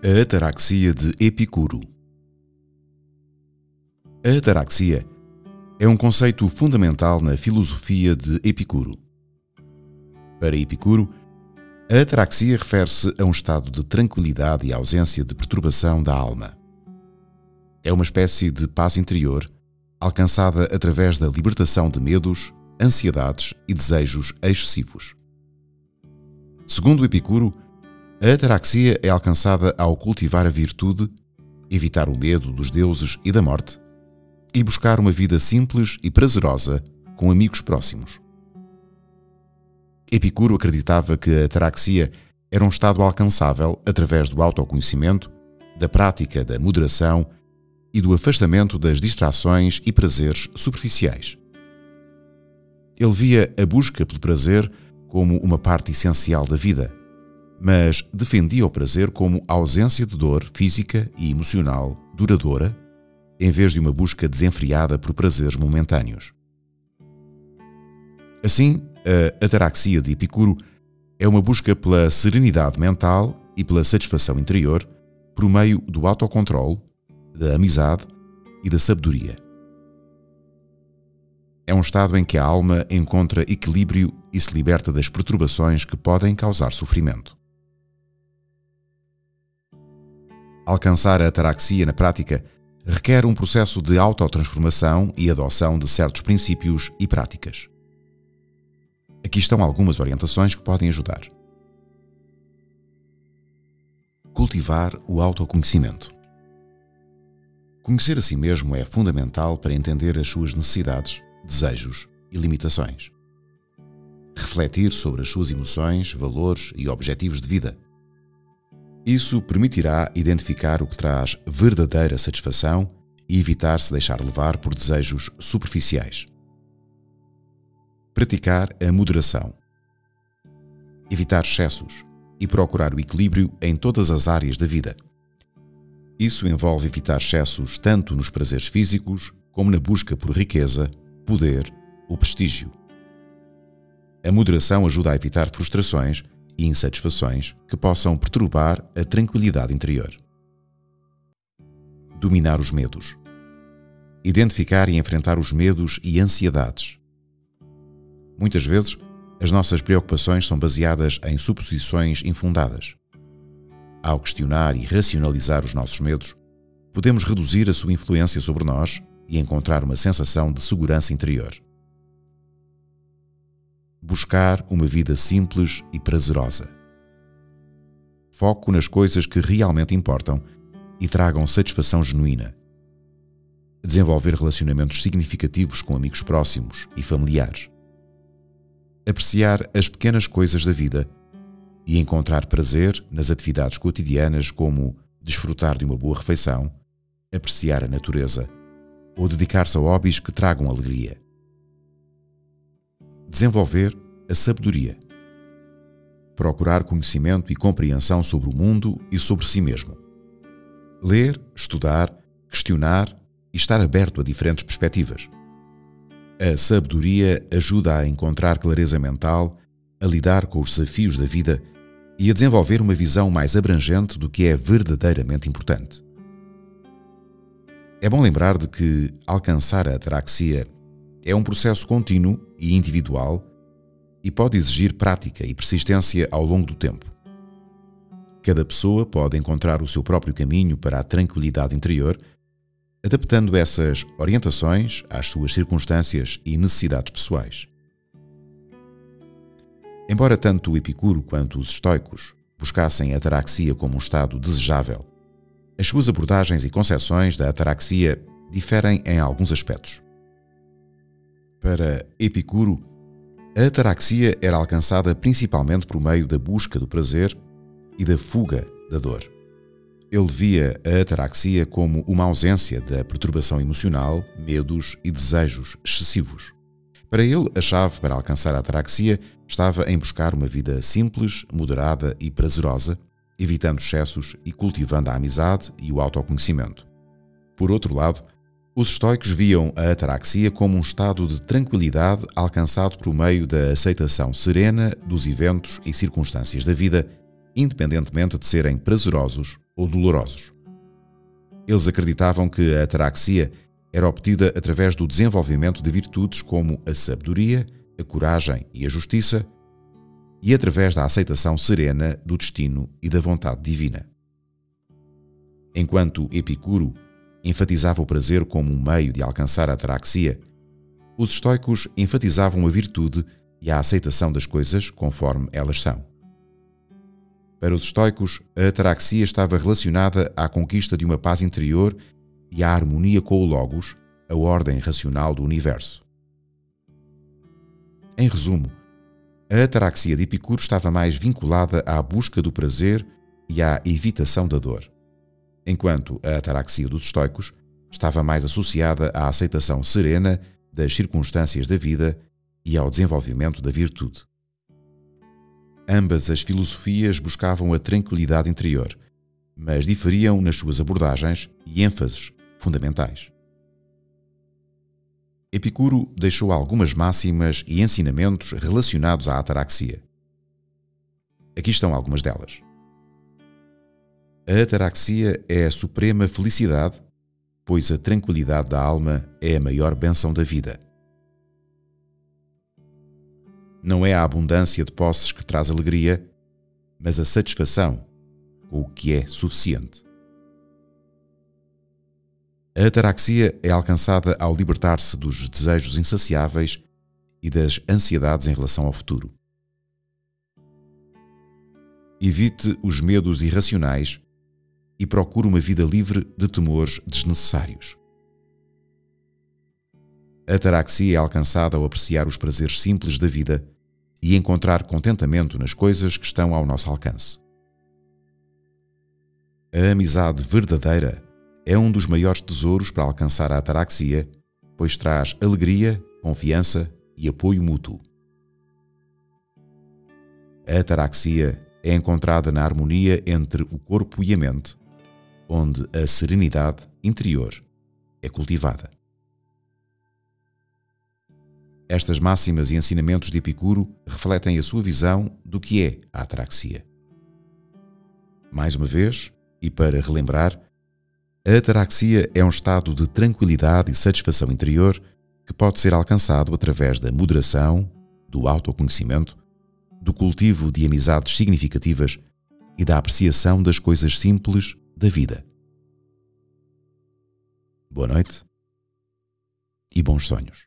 A ataraxia de Epicuro. A ataraxia é um conceito fundamental na filosofia de Epicuro. Para Epicuro, a ataraxia refere-se a um estado de tranquilidade e ausência de perturbação da alma. É uma espécie de paz interior alcançada através da libertação de medos, ansiedades e desejos excessivos. Segundo Epicuro, a ataraxia é alcançada ao cultivar a virtude, evitar o medo dos deuses e da morte e buscar uma vida simples e prazerosa com amigos próximos. Epicuro acreditava que a ataraxia era um estado alcançável através do autoconhecimento, da prática da moderação e do afastamento das distrações e prazeres superficiais. Ele via a busca pelo prazer como uma parte essencial da vida mas defendia o prazer como ausência de dor física e emocional duradoura, em vez de uma busca desenfreada por prazeres momentâneos. Assim, a ataraxia de Epicuro é uma busca pela serenidade mental e pela satisfação interior por meio do autocontrole, da amizade e da sabedoria. É um estado em que a alma encontra equilíbrio e se liberta das perturbações que podem causar sofrimento. Alcançar a ataraxia na prática requer um processo de autotransformação e adoção de certos princípios e práticas. Aqui estão algumas orientações que podem ajudar. Cultivar o autoconhecimento. Conhecer a si mesmo é fundamental para entender as suas necessidades, desejos e limitações. Refletir sobre as suas emoções, valores e objetivos de vida isso permitirá identificar o que traz verdadeira satisfação e evitar se deixar levar por desejos superficiais. Praticar a moderação. Evitar excessos e procurar o equilíbrio em todas as áreas da vida. Isso envolve evitar excessos tanto nos prazeres físicos como na busca por riqueza, poder ou prestígio. A moderação ajuda a evitar frustrações e insatisfações que possam perturbar a tranquilidade interior. Dominar os medos. Identificar e enfrentar os medos e ansiedades. Muitas vezes, as nossas preocupações são baseadas em suposições infundadas. Ao questionar e racionalizar os nossos medos, podemos reduzir a sua influência sobre nós e encontrar uma sensação de segurança interior buscar uma vida simples e prazerosa. Foco nas coisas que realmente importam e tragam satisfação genuína. Desenvolver relacionamentos significativos com amigos próximos e familiares. Apreciar as pequenas coisas da vida e encontrar prazer nas atividades cotidianas como desfrutar de uma boa refeição, apreciar a natureza ou dedicar-se a hobbies que tragam alegria desenvolver a sabedoria. Procurar conhecimento e compreensão sobre o mundo e sobre si mesmo. Ler, estudar, questionar e estar aberto a diferentes perspectivas. A sabedoria ajuda a encontrar clareza mental, a lidar com os desafios da vida e a desenvolver uma visão mais abrangente do que é verdadeiramente importante. É bom lembrar de que alcançar a ataraxia é um processo contínuo e individual e pode exigir prática e persistência ao longo do tempo. Cada pessoa pode encontrar o seu próprio caminho para a tranquilidade interior, adaptando essas orientações às suas circunstâncias e necessidades pessoais. Embora tanto o Epicuro quanto os estoicos buscassem a ataraxia como um estado desejável, as suas abordagens e concepções da ataraxia diferem em alguns aspectos. Para Epicuro, a ataraxia era alcançada principalmente por meio da busca do prazer e da fuga da dor. Ele via a ataraxia como uma ausência da perturbação emocional, medos e desejos excessivos. Para ele, a chave para alcançar a ataraxia estava em buscar uma vida simples, moderada e prazerosa, evitando excessos e cultivando a amizade e o autoconhecimento. Por outro lado, os estoicos viam a ataraxia como um estado de tranquilidade alcançado por meio da aceitação serena dos eventos e circunstâncias da vida, independentemente de serem prazerosos ou dolorosos. Eles acreditavam que a ataraxia era obtida através do desenvolvimento de virtudes como a sabedoria, a coragem e a justiça, e através da aceitação serena do destino e da vontade divina. Enquanto Epicuro enfatizava o prazer como um meio de alcançar a ataraxia, os estoicos enfatizavam a virtude e a aceitação das coisas conforme elas são. Para os estoicos, a ataraxia estava relacionada à conquista de uma paz interior e à harmonia com o Logos, a ordem racional do universo. Em resumo, a ataraxia de Epicuro estava mais vinculada à busca do prazer e à evitação da dor, enquanto a ataraxia dos estoicos estava mais associada à aceitação serena das circunstâncias da vida e ao desenvolvimento da virtude. Ambas as filosofias buscavam a tranquilidade interior, mas diferiam nas suas abordagens e ênfases fundamentais. Epicuro deixou algumas máximas e ensinamentos relacionados à ataraxia. Aqui estão algumas delas. A ataraxia é a suprema felicidade, pois a tranquilidade da alma é a maior bênção da vida. Não é a abundância de posses que traz alegria, mas a satisfação com o que é suficiente. A ataraxia é alcançada ao libertar-se dos desejos insaciáveis e das ansiedades em relação ao futuro. Evite os medos irracionais e procure uma vida livre de temores desnecessários. A ataraxia é alcançada ao apreciar os prazeres simples da vida e encontrar contentamento nas coisas que estão ao nosso alcance. A amizade verdadeira é um dos maiores tesouros para alcançar a ataraxia, pois traz alegria, confiança e apoio mútuo. A ataraxia é encontrada na harmonia entre o corpo e a mente, onde a serenidade interior é cultivada. Estas máximas e ensinamentos de Epicuro refletem a sua visão do que é a ataraxia. Mais uma vez, e para relembrar, a ataraxia é um estado de tranquilidade e satisfação interior que pode ser alcançado através da moderação, do autoconhecimento, do cultivo de amizades significativas e da apreciação das coisas simples da vida. Boa noite e bons sonhos.